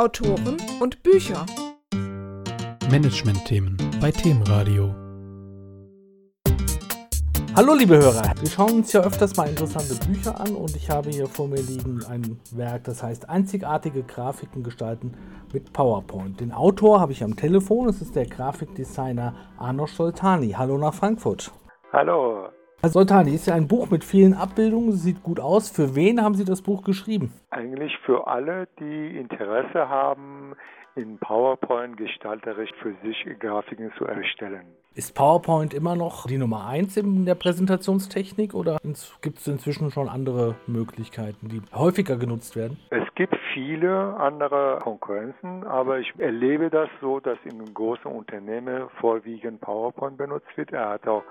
Autoren und Bücher. Management-Themen bei Themenradio. Hallo liebe Hörer, wir schauen uns ja öfters mal interessante Bücher an und ich habe hier vor mir liegen ein Werk, das heißt Einzigartige Grafiken gestalten mit PowerPoint. Den Autor habe ich am Telefon, es ist der Grafikdesigner Arnosch Soltani. Hallo nach Frankfurt. Hallo. Herr Soltani, ist ja ein Buch mit vielen Abbildungen, sieht gut aus. Für wen haben Sie das Buch geschrieben? Eigentlich für alle, die Interesse haben, in PowerPoint gestalterisch für sich Grafiken zu erstellen. Ist PowerPoint immer noch die Nummer eins in der Präsentationstechnik oder gibt es inzwischen schon andere Möglichkeiten, die häufiger genutzt werden? Es gibt viele andere Konkurrenzen, aber ich erlebe das so, dass in großen Unternehmen vorwiegend PowerPoint benutzt wird. Er hat auch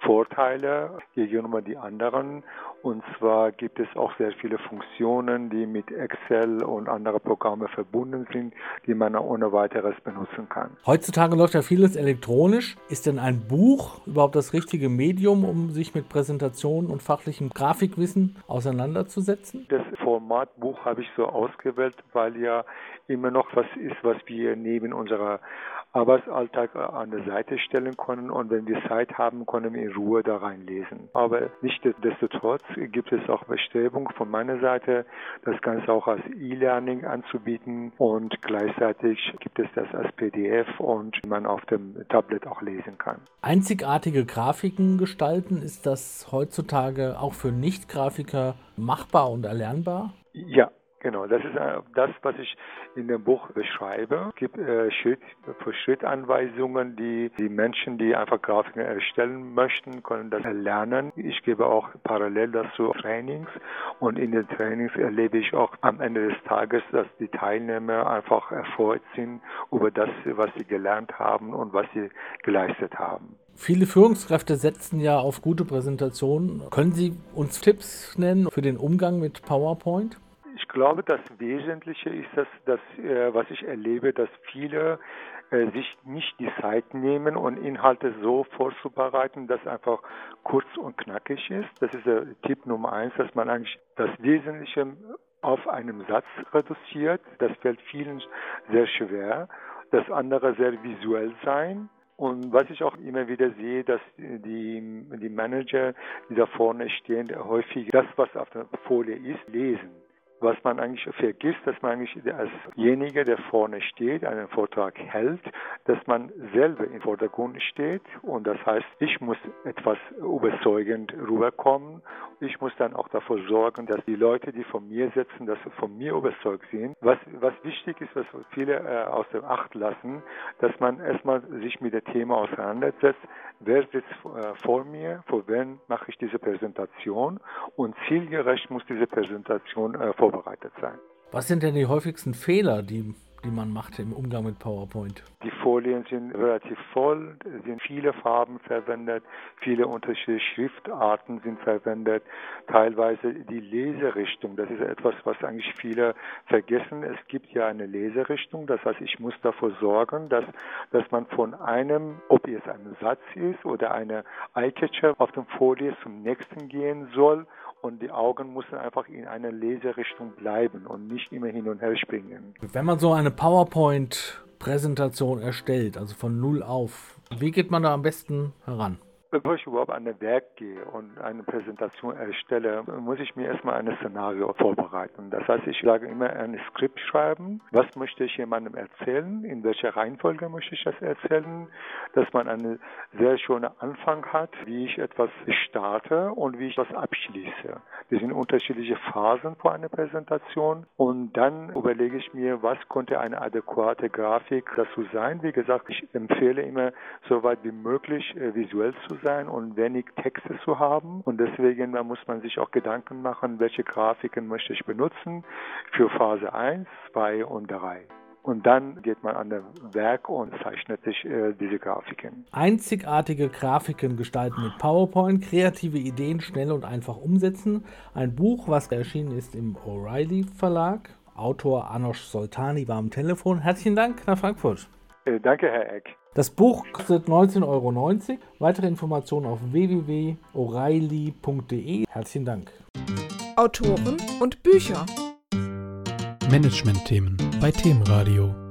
Vorteile gegenüber die anderen. Und zwar gibt es auch sehr viele Funktionen, die mit Excel und anderen Programmen verbunden sind, die man ohne weiteres benutzen kann. Heutzutage läuft ja vieles elektronisch. Ist denn ein Buch überhaupt das richtige Medium, um sich mit Präsentationen und fachlichem Grafikwissen auseinanderzusetzen? Das Format Buch habe ich so ausgewählt, weil ja immer noch was ist, was wir neben unserer Arbeitsalltag an der Seite stellen können und wenn wir Zeit haben, können wir in Ruhe da reinlesen. Aber nichtsdestotrotz gibt es auch Bestrebungen von meiner Seite, das Ganze auch als E-Learning anzubieten und gleichzeitig gibt es das als PDF und man auf dem Tablet auch lesen kann. Einzigartige Grafiken gestalten, ist das heutzutage auch für Nicht-Grafiker machbar und erlernbar? Ja, Genau, das ist äh, das, was ich in dem Buch beschreibe. Es gibt äh, Schritt für Schritt Anweisungen, die die Menschen, die einfach Grafiken erstellen möchten, können das lernen. Ich gebe auch parallel dazu Trainings und in den Trainings erlebe ich auch am Ende des Tages, dass die Teilnehmer einfach erfreut sind über das, was sie gelernt haben und was sie geleistet haben. Viele Führungskräfte setzen ja auf gute Präsentationen. Können Sie uns Tipps nennen für den Umgang mit PowerPoint? Ich glaube, das Wesentliche ist das, dass, äh, was ich erlebe, dass viele äh, sich nicht die Zeit nehmen und Inhalte so vorzubereiten, dass einfach kurz und knackig ist. Das ist der Tipp Nummer eins, dass man eigentlich das Wesentliche auf einem Satz reduziert. Das fällt vielen sehr schwer. Das andere sehr visuell sein. Und was ich auch immer wieder sehe, dass die, die Manager, die da vorne stehen, häufig das, was auf der Folie ist, lesen was man eigentlich vergisst, dass man eigentlich alsjenige, der vorne steht, einen Vortrag hält, dass man selber im Vordergrund steht und das heißt, ich muss etwas überzeugend rüberkommen. Ich muss dann auch dafür sorgen, dass die Leute, die von mir sitzen, dass sie von mir überzeugt sind. Was, was wichtig ist, was viele äh, aus dem Acht lassen, dass man erstmal sich mit dem Thema auseinandersetzt. Wer sitzt äh, vor mir? Vor wem mache ich diese Präsentation? Und zielgerecht muss diese Präsentation äh, vorbereitet sein. Was sind denn die häufigsten Fehler, die die man macht im Umgang mit PowerPoint? Die Folien sind relativ voll, sind viele Farben verwendet, viele unterschiedliche Schriftarten sind verwendet, teilweise die Leserichtung, das ist etwas, was eigentlich viele vergessen. Es gibt ja eine Leserichtung, das heißt, ich muss dafür sorgen, dass, dass man von einem, ob es ein Satz ist oder eine Eyecatcher auf der Folie zum nächsten gehen soll Augen müssen einfach in einer Leserichtung bleiben und nicht immer hin und her springen. Wenn man so eine PowerPoint-Präsentation erstellt, also von null auf, wie geht man da am besten heran? Bevor ich überhaupt an ein Werk gehe und eine Präsentation erstelle, muss ich mir erstmal ein Szenario vorbereiten. Das heißt, ich sage immer ein Skript schreiben. Was möchte ich jemandem erzählen? In welcher Reihenfolge möchte ich das erzählen? Dass man einen sehr schönen Anfang hat, wie ich etwas starte und wie ich das abschließe. Das sind unterschiedliche Phasen vor einer Präsentation und dann überlege ich mir, was könnte eine adäquate Grafik dazu sein. Wie gesagt, ich empfehle immer, so weit wie möglich äh, visuell zu sein und wenig Texte zu haben. Und deswegen muss man sich auch Gedanken machen, welche Grafiken möchte ich benutzen für Phase 1, 2 und 3. Und dann geht man an das Werk und zeichnet sich äh, diese Grafiken. Einzigartige Grafiken gestalten mit PowerPoint, kreative Ideen schnell und einfach umsetzen. Ein Buch, was erschienen ist im O'Reilly Verlag. Autor Anosh Soltani war am Telefon. Herzlichen Dank nach Frankfurt. Äh, danke, Herr Eck. Das Buch kostet 19,90 Euro. Weitere Informationen auf www.o'reilly.de. Herzlichen Dank. Autoren und Bücher. Management-Themen bei Themenradio.